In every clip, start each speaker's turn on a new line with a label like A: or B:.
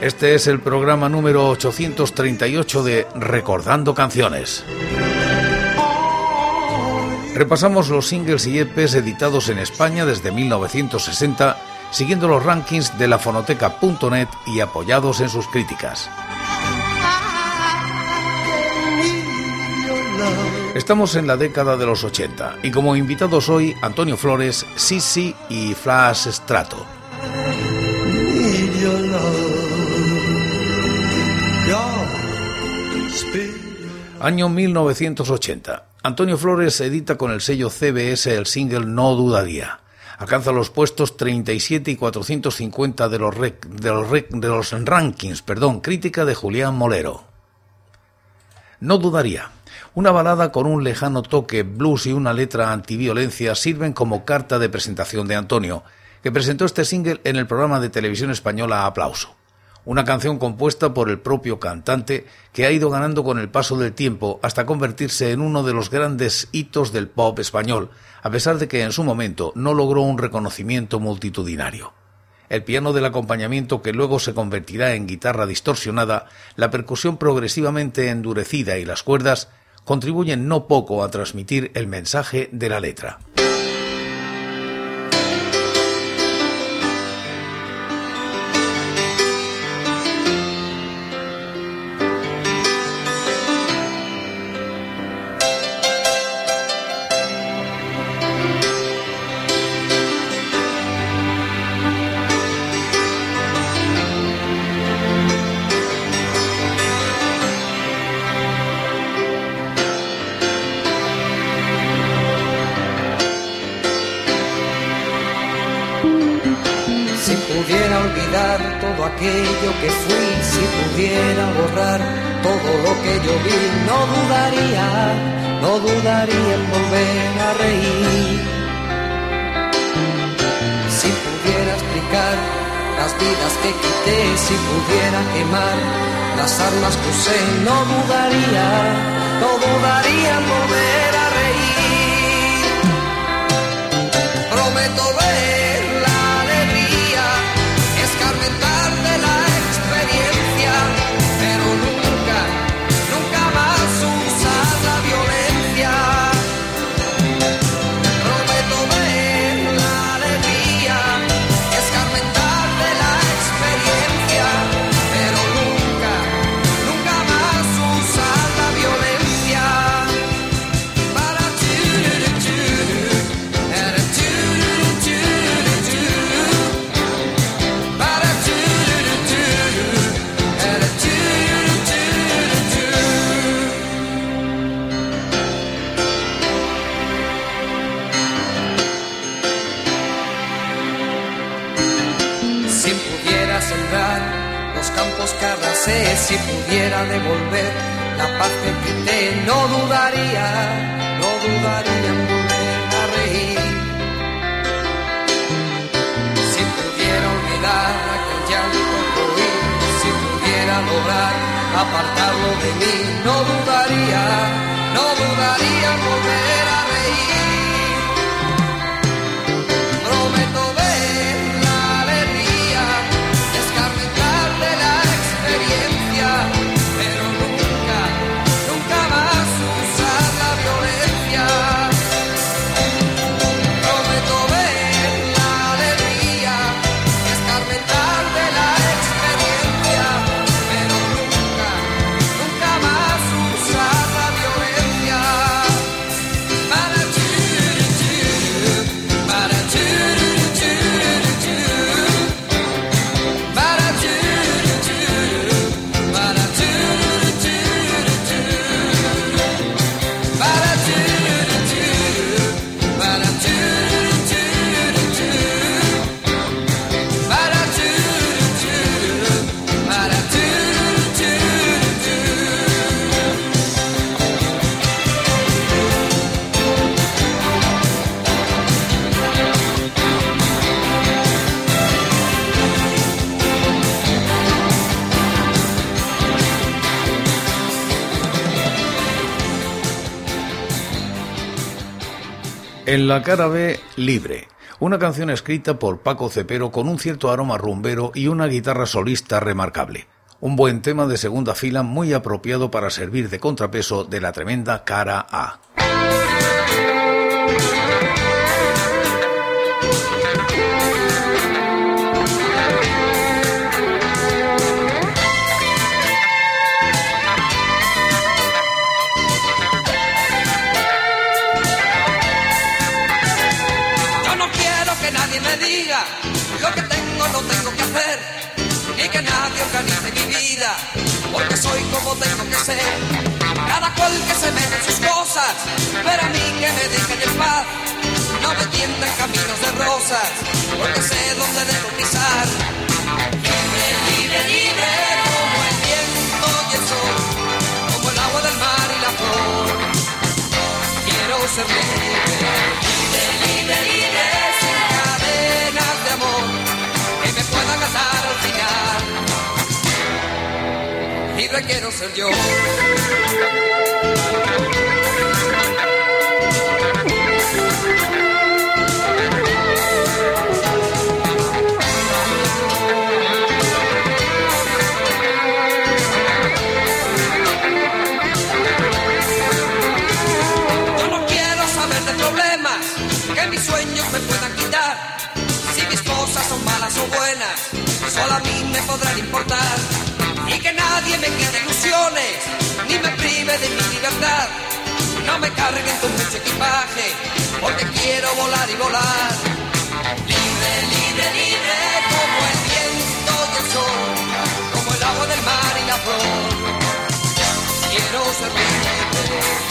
A: Este es el programa número 838 de Recordando Canciones. Repasamos los singles y EPs editados en España desde 1960, siguiendo los rankings de la fonoteca.net y apoyados en sus críticas. Estamos en la década de los 80 y como invitados hoy Antonio Flores, Sisi y Flash Strato. Año 1980. Antonio Flores edita con el sello CBS el single No Dudaría. Alcanza los puestos 37 y 450 de los, de los, rankings, perdón, crítica de Julián Molero. No dudaría. Una balada con un lejano toque blues y una letra antiviolencia sirven como carta de presentación de Antonio, que presentó este single en el programa de televisión española Aplauso. Una canción compuesta por el propio cantante que ha ido ganando con el paso del tiempo hasta convertirse en uno de los grandes hitos del pop español, a pesar de que en su momento no logró un reconocimiento multitudinario el piano del acompañamiento que luego se convertirá en guitarra distorsionada, la percusión progresivamente endurecida y las cuerdas contribuyen no poco a transmitir el mensaje de la letra.
B: Las vidas que quité, si pudiera quemar las armas que usé, no dudaría, no dudaría en volver a reír. Prometo ver campos que si pudiera devolver la paz que quité, no dudaría, no dudaría en volver a reír. Si pudiera olvidar aquel llanto que si pudiera lograr apartarlo de mí, no dudaría, no dudaría en volver a reír.
A: En la cara B, Libre, una canción escrita por Paco Cepero con un cierto aroma rumbero y una guitarra solista remarcable. Un buen tema de segunda fila muy apropiado para servir de contrapeso de la tremenda cara A.
B: porque soy como tengo que ser. Cada cual que se mete en sus cosas, pero a mí que me dejen en. No me tiendan caminos de rosas, porque sé dónde debo pisar. Libre, libre, libre, como el viento y el sol, como el agua del mar y la flor. Quiero ser libre, ser yo. Yo no quiero mis sueños me puedan quitar. Si mis cosas son malas o buenas, solo a mí me podrán importar nadie me quite ilusiones, ni me prive de mi libertad. No me carguen con mucho equipaje, porque quiero volar y volar. Libre, libre, libre, como el viento y el sol, como el agua del mar y la flor. Quiero ser libre,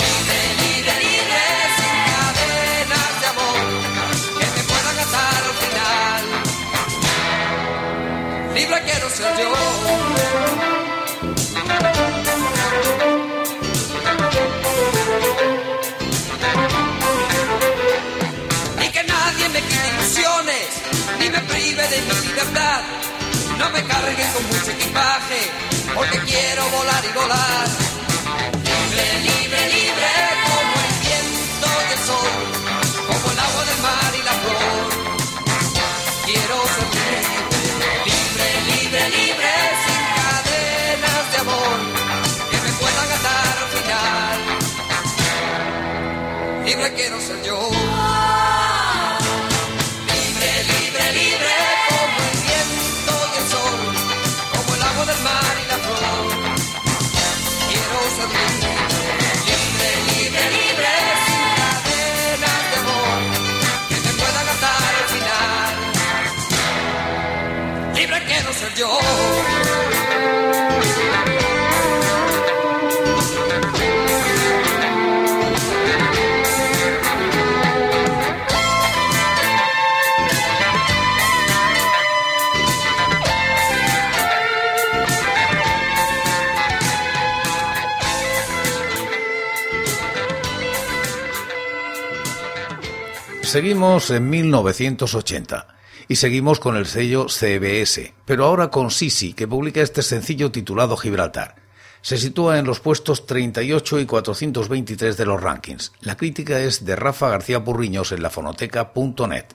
A: Seguimos en 1980 y seguimos con el sello CBS, pero ahora con Sisi, que publica este sencillo titulado Gibraltar. Se sitúa en los puestos 38 y 423 de los rankings. La crítica es de Rafa García Purriños en lafonoteca.net.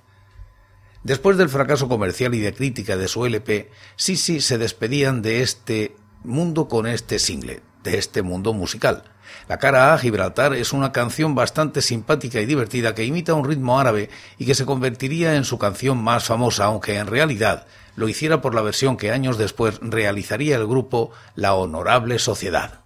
A: Después del fracaso comercial y de crítica de su LP, Sisi se despedían de este mundo con este single, de este mundo musical. La cara A, Gibraltar, es una canción bastante simpática y divertida que imita un ritmo árabe y que se convertiría en su canción más famosa, aunque en realidad lo hiciera por la versión que años después realizaría el grupo La Honorable Sociedad.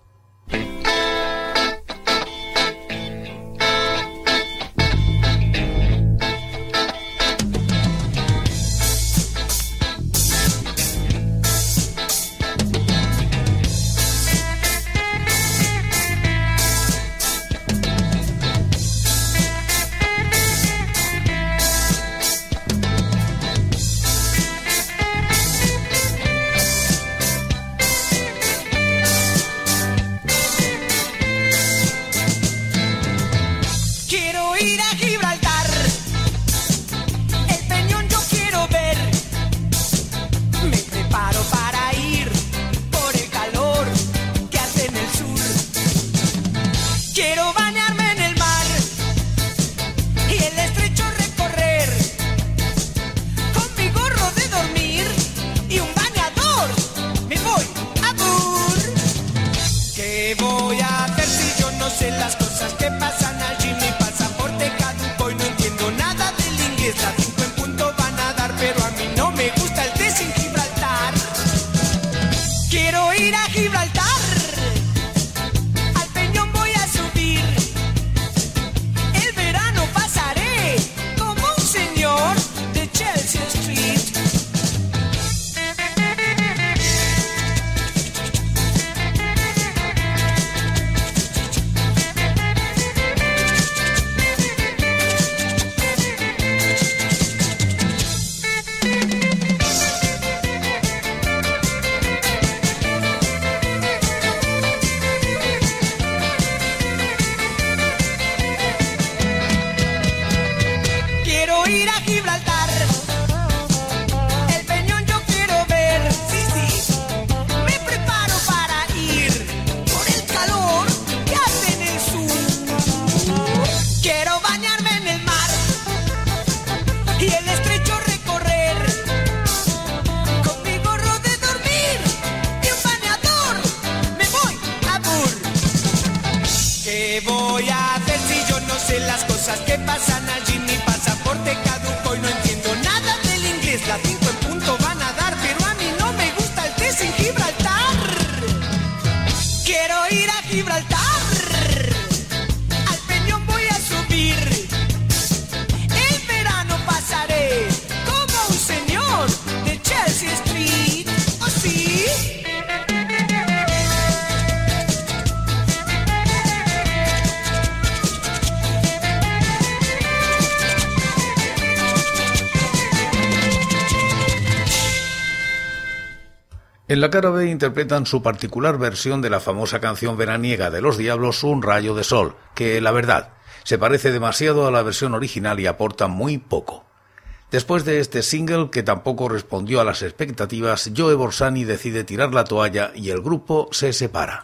A: En
C: la cara B interpretan su particular versión de la famosa canción veraniega de los Diablos, Un rayo de sol, que, la verdad, se parece demasiado a la versión original y aporta muy poco. Después de este single, que tampoco respondió a las expectativas, Joe Borsani decide tirar la toalla y el grupo se separa.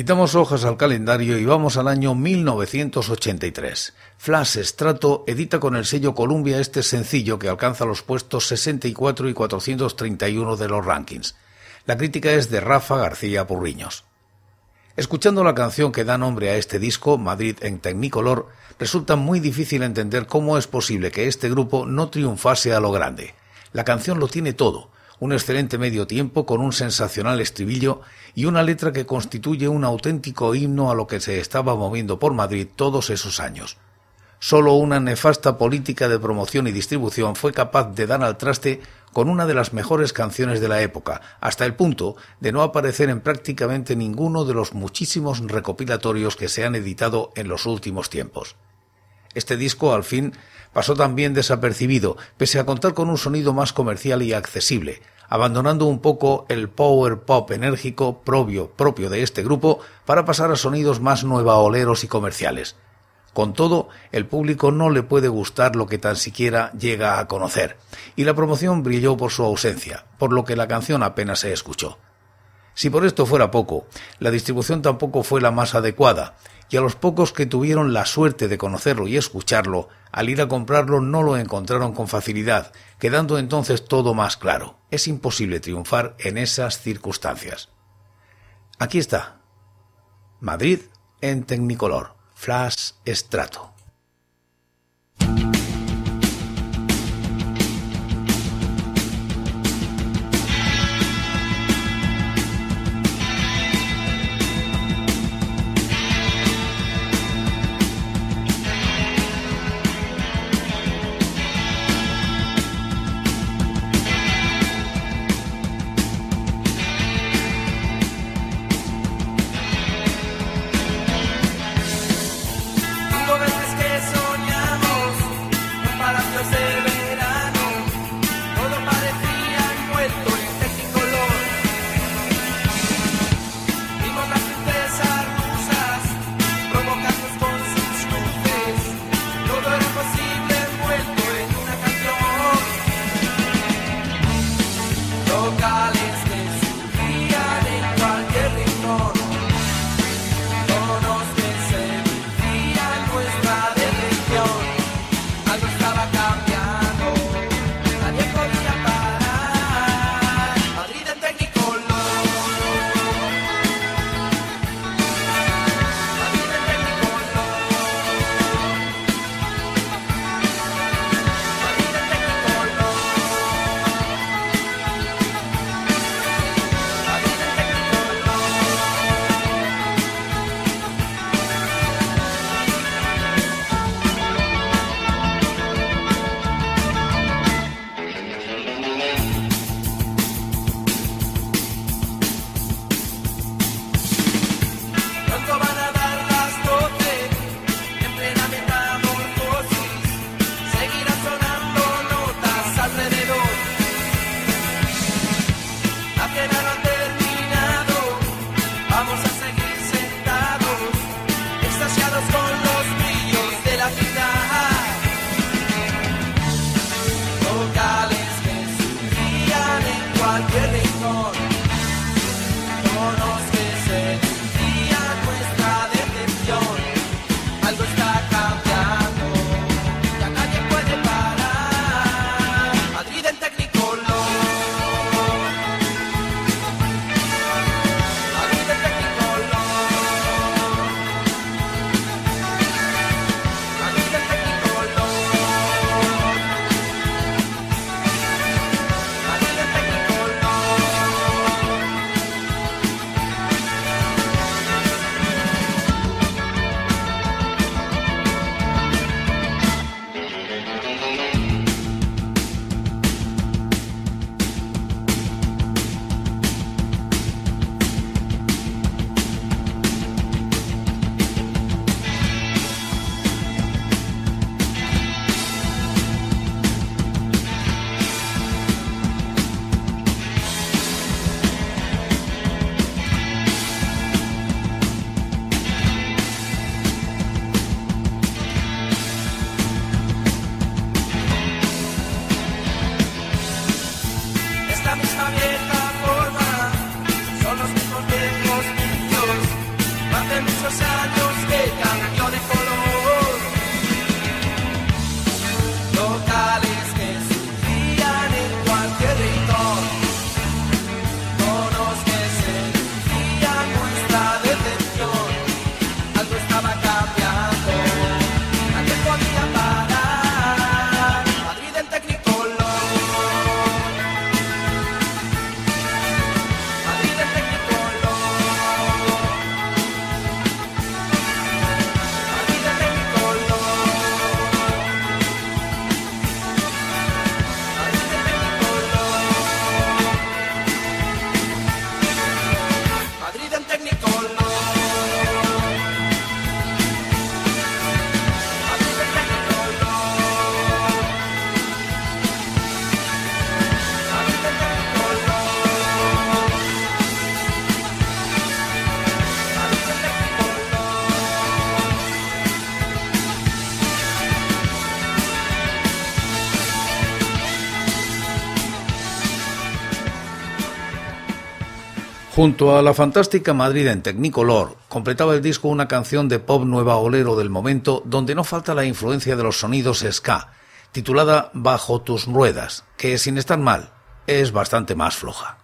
C: Quitamos hojas al calendario y vamos al año 1983. Flash Strato edita con el sello Columbia este sencillo que alcanza los puestos 64 y 431 de los rankings. La crítica es de Rafa García Purriños. Escuchando la canción que da nombre a este disco, Madrid en Technicolor, resulta muy difícil entender cómo es posible que este grupo no triunfase a lo grande. La canción lo tiene todo, un excelente medio tiempo con un sensacional estribillo y una letra que constituye un auténtico himno a lo que se estaba moviendo por Madrid todos esos años. Solo una nefasta política de promoción y distribución fue capaz de dar al traste con una de las mejores canciones de la época, hasta el punto de no aparecer en prácticamente ninguno de los muchísimos recopilatorios que se han editado en los últimos tiempos. Este disco, al fin, pasó también desapercibido, pese a contar con un sonido más comercial y accesible,
A: abandonando un poco el power pop enérgico propio, propio de este grupo para pasar a sonidos más nuevaoleros y comerciales. Con todo, el público no le puede gustar lo que tan siquiera llega a conocer, y la promoción brilló por su ausencia, por lo que la canción apenas se escuchó. Si por esto fuera poco, la distribución tampoco fue la más adecuada, y a los pocos que tuvieron la suerte de conocerlo y escucharlo, al ir a comprarlo no lo encontraron con facilidad, quedando entonces todo más claro. Es imposible triunfar en esas circunstancias. Aquí está. Madrid en Tecnicolor. Flash Estrato.
D: Junto a la fantástica Madrid en Technicolor, completaba el disco una canción de pop nueva olero del momento donde no falta la influencia de los sonidos ska, titulada Bajo tus ruedas, que sin estar mal, es bastante más floja.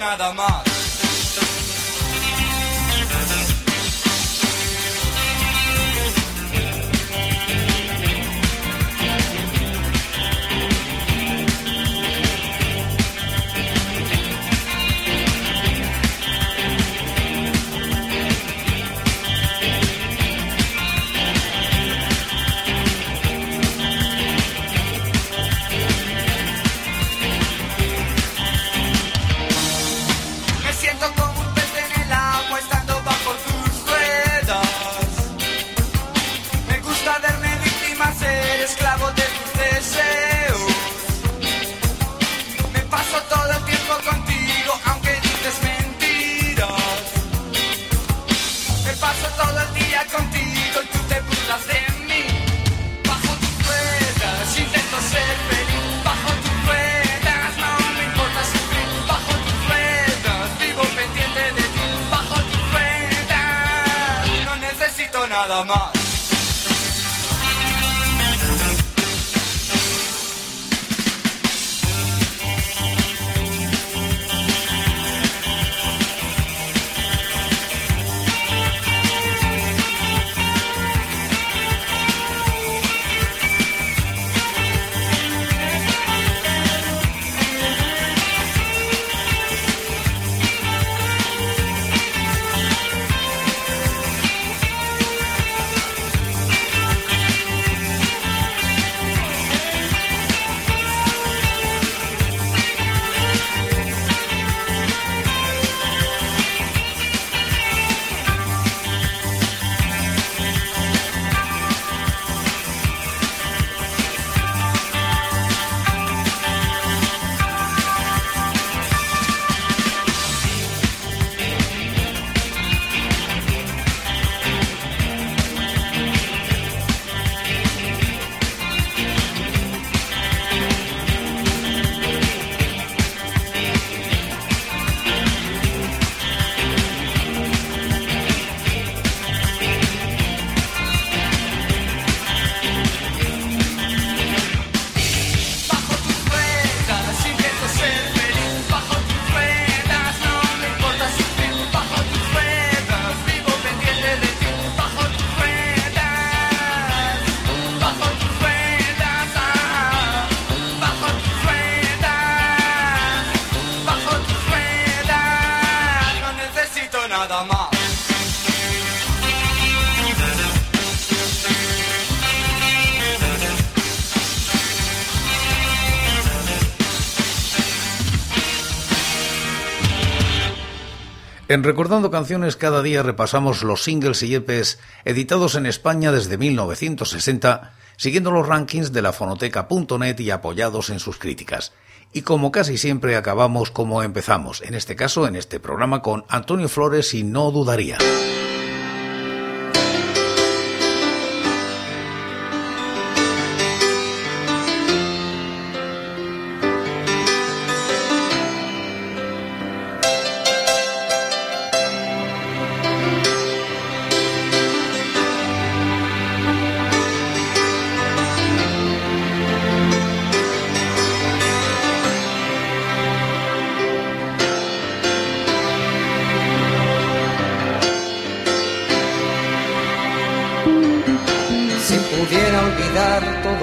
B: nada más. nada más.
A: En Recordando Canciones cada día repasamos los singles y EPs editados en España desde 1960, siguiendo los rankings de la fonoteca.net y apoyados en sus críticas. Y como casi siempre acabamos como empezamos, en este caso en este programa con Antonio Flores y No Dudaría.